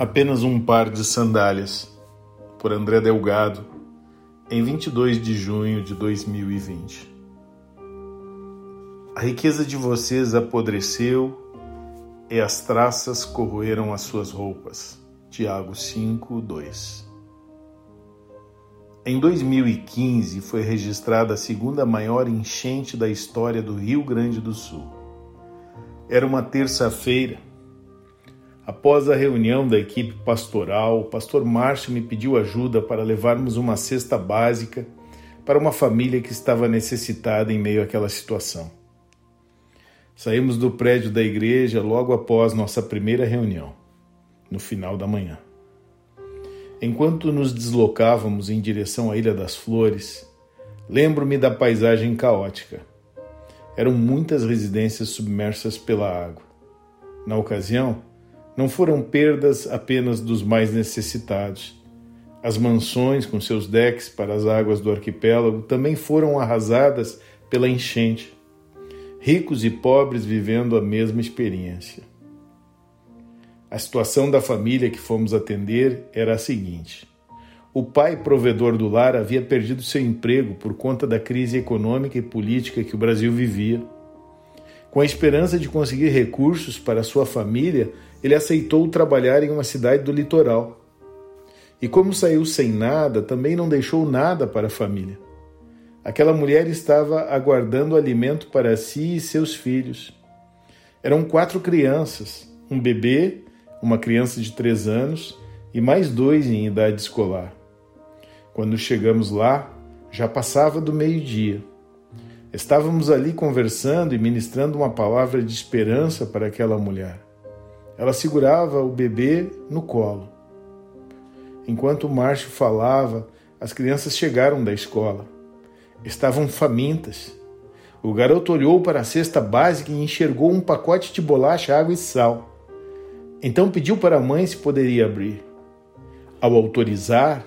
Apenas um par de sandálias, por André Delgado, em 22 de junho de 2020. A riqueza de vocês apodreceu e as traças corroeram as suas roupas. Tiago 5, 2. Em 2015 foi registrada a segunda maior enchente da história do Rio Grande do Sul. Era uma terça-feira Após a reunião da equipe pastoral, o pastor Márcio me pediu ajuda para levarmos uma cesta básica para uma família que estava necessitada em meio àquela situação. Saímos do prédio da igreja logo após nossa primeira reunião, no final da manhã. Enquanto nos deslocávamos em direção à Ilha das Flores, lembro-me da paisagem caótica. Eram muitas residências submersas pela água. Na ocasião, não foram perdas apenas dos mais necessitados. As mansões com seus decks para as águas do arquipélago também foram arrasadas pela enchente. Ricos e pobres vivendo a mesma experiência. A situação da família que fomos atender era a seguinte: o pai provedor do lar havia perdido seu emprego por conta da crise econômica e política que o Brasil vivia. Com a esperança de conseguir recursos para sua família, ele aceitou trabalhar em uma cidade do litoral. E como saiu sem nada, também não deixou nada para a família. Aquela mulher estava aguardando alimento para si e seus filhos. Eram quatro crianças: um bebê, uma criança de três anos e mais dois em idade escolar. Quando chegamos lá, já passava do meio-dia. Estávamos ali conversando e ministrando uma palavra de esperança para aquela mulher. Ela segurava o bebê no colo. Enquanto o Márcio falava, as crianças chegaram da escola. Estavam famintas. O garoto olhou para a cesta básica e enxergou um pacote de bolacha, água e sal. Então pediu para a mãe se poderia abrir. Ao autorizar,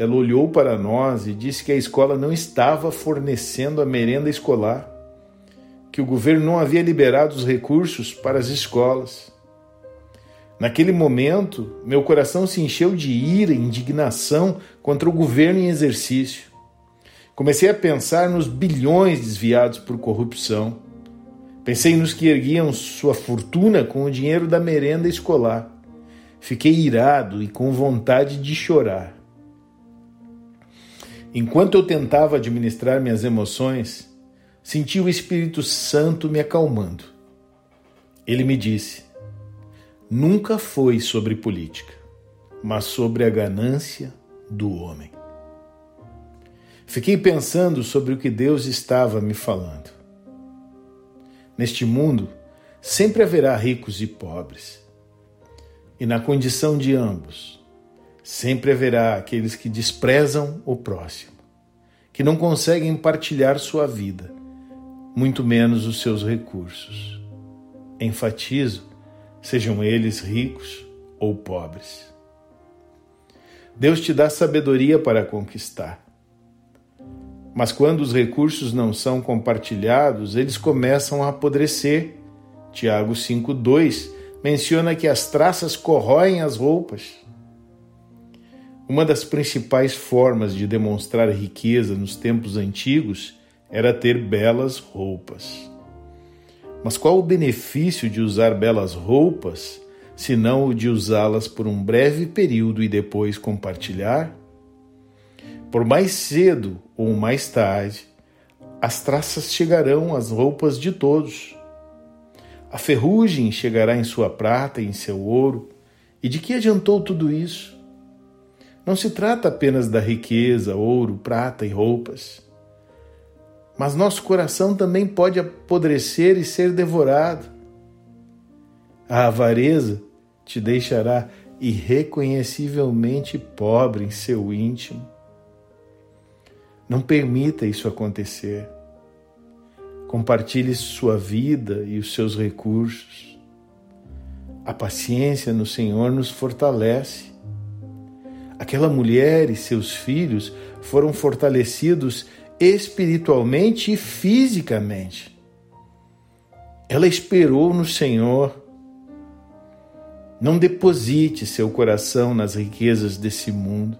ela olhou para nós e disse que a escola não estava fornecendo a merenda escolar, que o governo não havia liberado os recursos para as escolas. Naquele momento, meu coração se encheu de ira e indignação contra o governo em exercício. Comecei a pensar nos bilhões desviados por corrupção. Pensei nos que erguiam sua fortuna com o dinheiro da merenda escolar. Fiquei irado e com vontade de chorar. Enquanto eu tentava administrar minhas emoções, senti o Espírito Santo me acalmando. Ele me disse: nunca foi sobre política, mas sobre a ganância do homem. Fiquei pensando sobre o que Deus estava me falando. Neste mundo, sempre haverá ricos e pobres. E na condição de ambos, sempre haverá aqueles que desprezam o próximo, que não conseguem partilhar sua vida, muito menos os seus recursos. Enfatizo sejam eles ricos ou pobres. Deus te dá sabedoria para conquistar. Mas quando os recursos não são compartilhados, eles começam a apodrecer. Tiago 5:2 menciona que as traças corroem as roupas. Uma das principais formas de demonstrar riqueza nos tempos antigos era ter belas roupas. Mas qual o benefício de usar belas roupas, se não o de usá-las por um breve período e depois compartilhar? Por mais cedo ou mais tarde, as traças chegarão às roupas de todos. A ferrugem chegará em sua prata e em seu ouro. E de que adiantou tudo isso? Não se trata apenas da riqueza, ouro, prata e roupas mas nosso coração também pode apodrecer e ser devorado. A avareza te deixará irreconhecivelmente pobre em seu íntimo. Não permita isso acontecer. Compartilhe sua vida e os seus recursos. A paciência no Senhor nos fortalece. Aquela mulher e seus filhos foram fortalecidos espiritualmente e fisicamente. Ela esperou no Senhor. Não deposite seu coração nas riquezas desse mundo.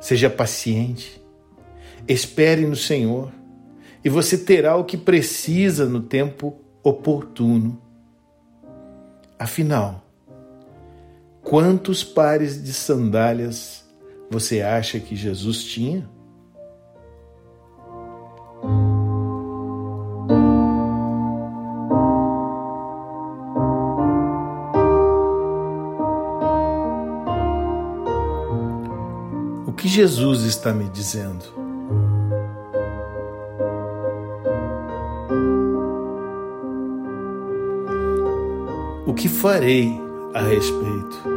Seja paciente. Espere no Senhor e você terá o que precisa no tempo oportuno. Afinal, quantos pares de sandálias você acha que Jesus tinha? O que Jesus está me dizendo? o que farei a respeito?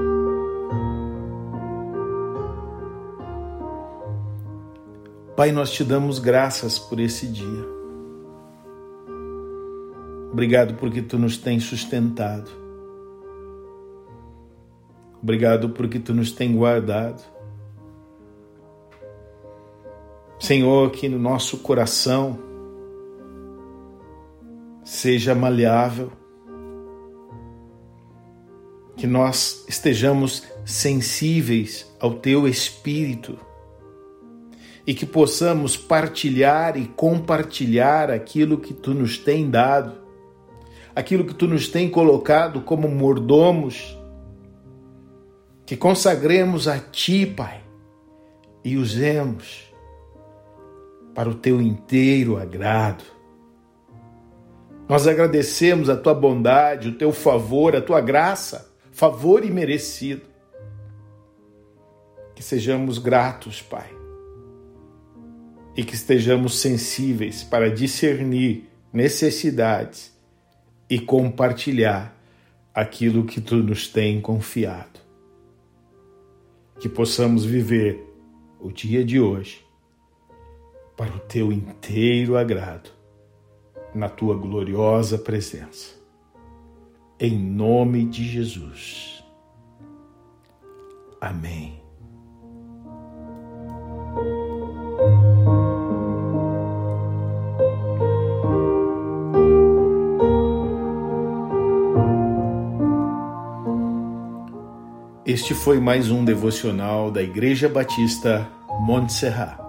Pai, nós te damos graças por esse dia. Obrigado porque tu nos tens sustentado. Obrigado porque tu nos tens guardado. Senhor, que no nosso coração seja maleável que nós estejamos sensíveis ao teu espírito e que possamos partilhar e compartilhar aquilo que tu nos tem dado, aquilo que tu nos tem colocado como mordomos, que consagremos a ti, Pai, e usemos para o teu inteiro agrado. Nós agradecemos a tua bondade, o teu favor, a tua graça favor imerecido. Que sejamos gratos, Pai, e que estejamos sensíveis para discernir necessidades e compartilhar aquilo que tu nos tem confiado. Que possamos viver o dia de hoje para o teu inteiro agrado, na tua gloriosa presença em nome de Jesus. Amém. Este foi mais um devocional da Igreja Batista Montserrat.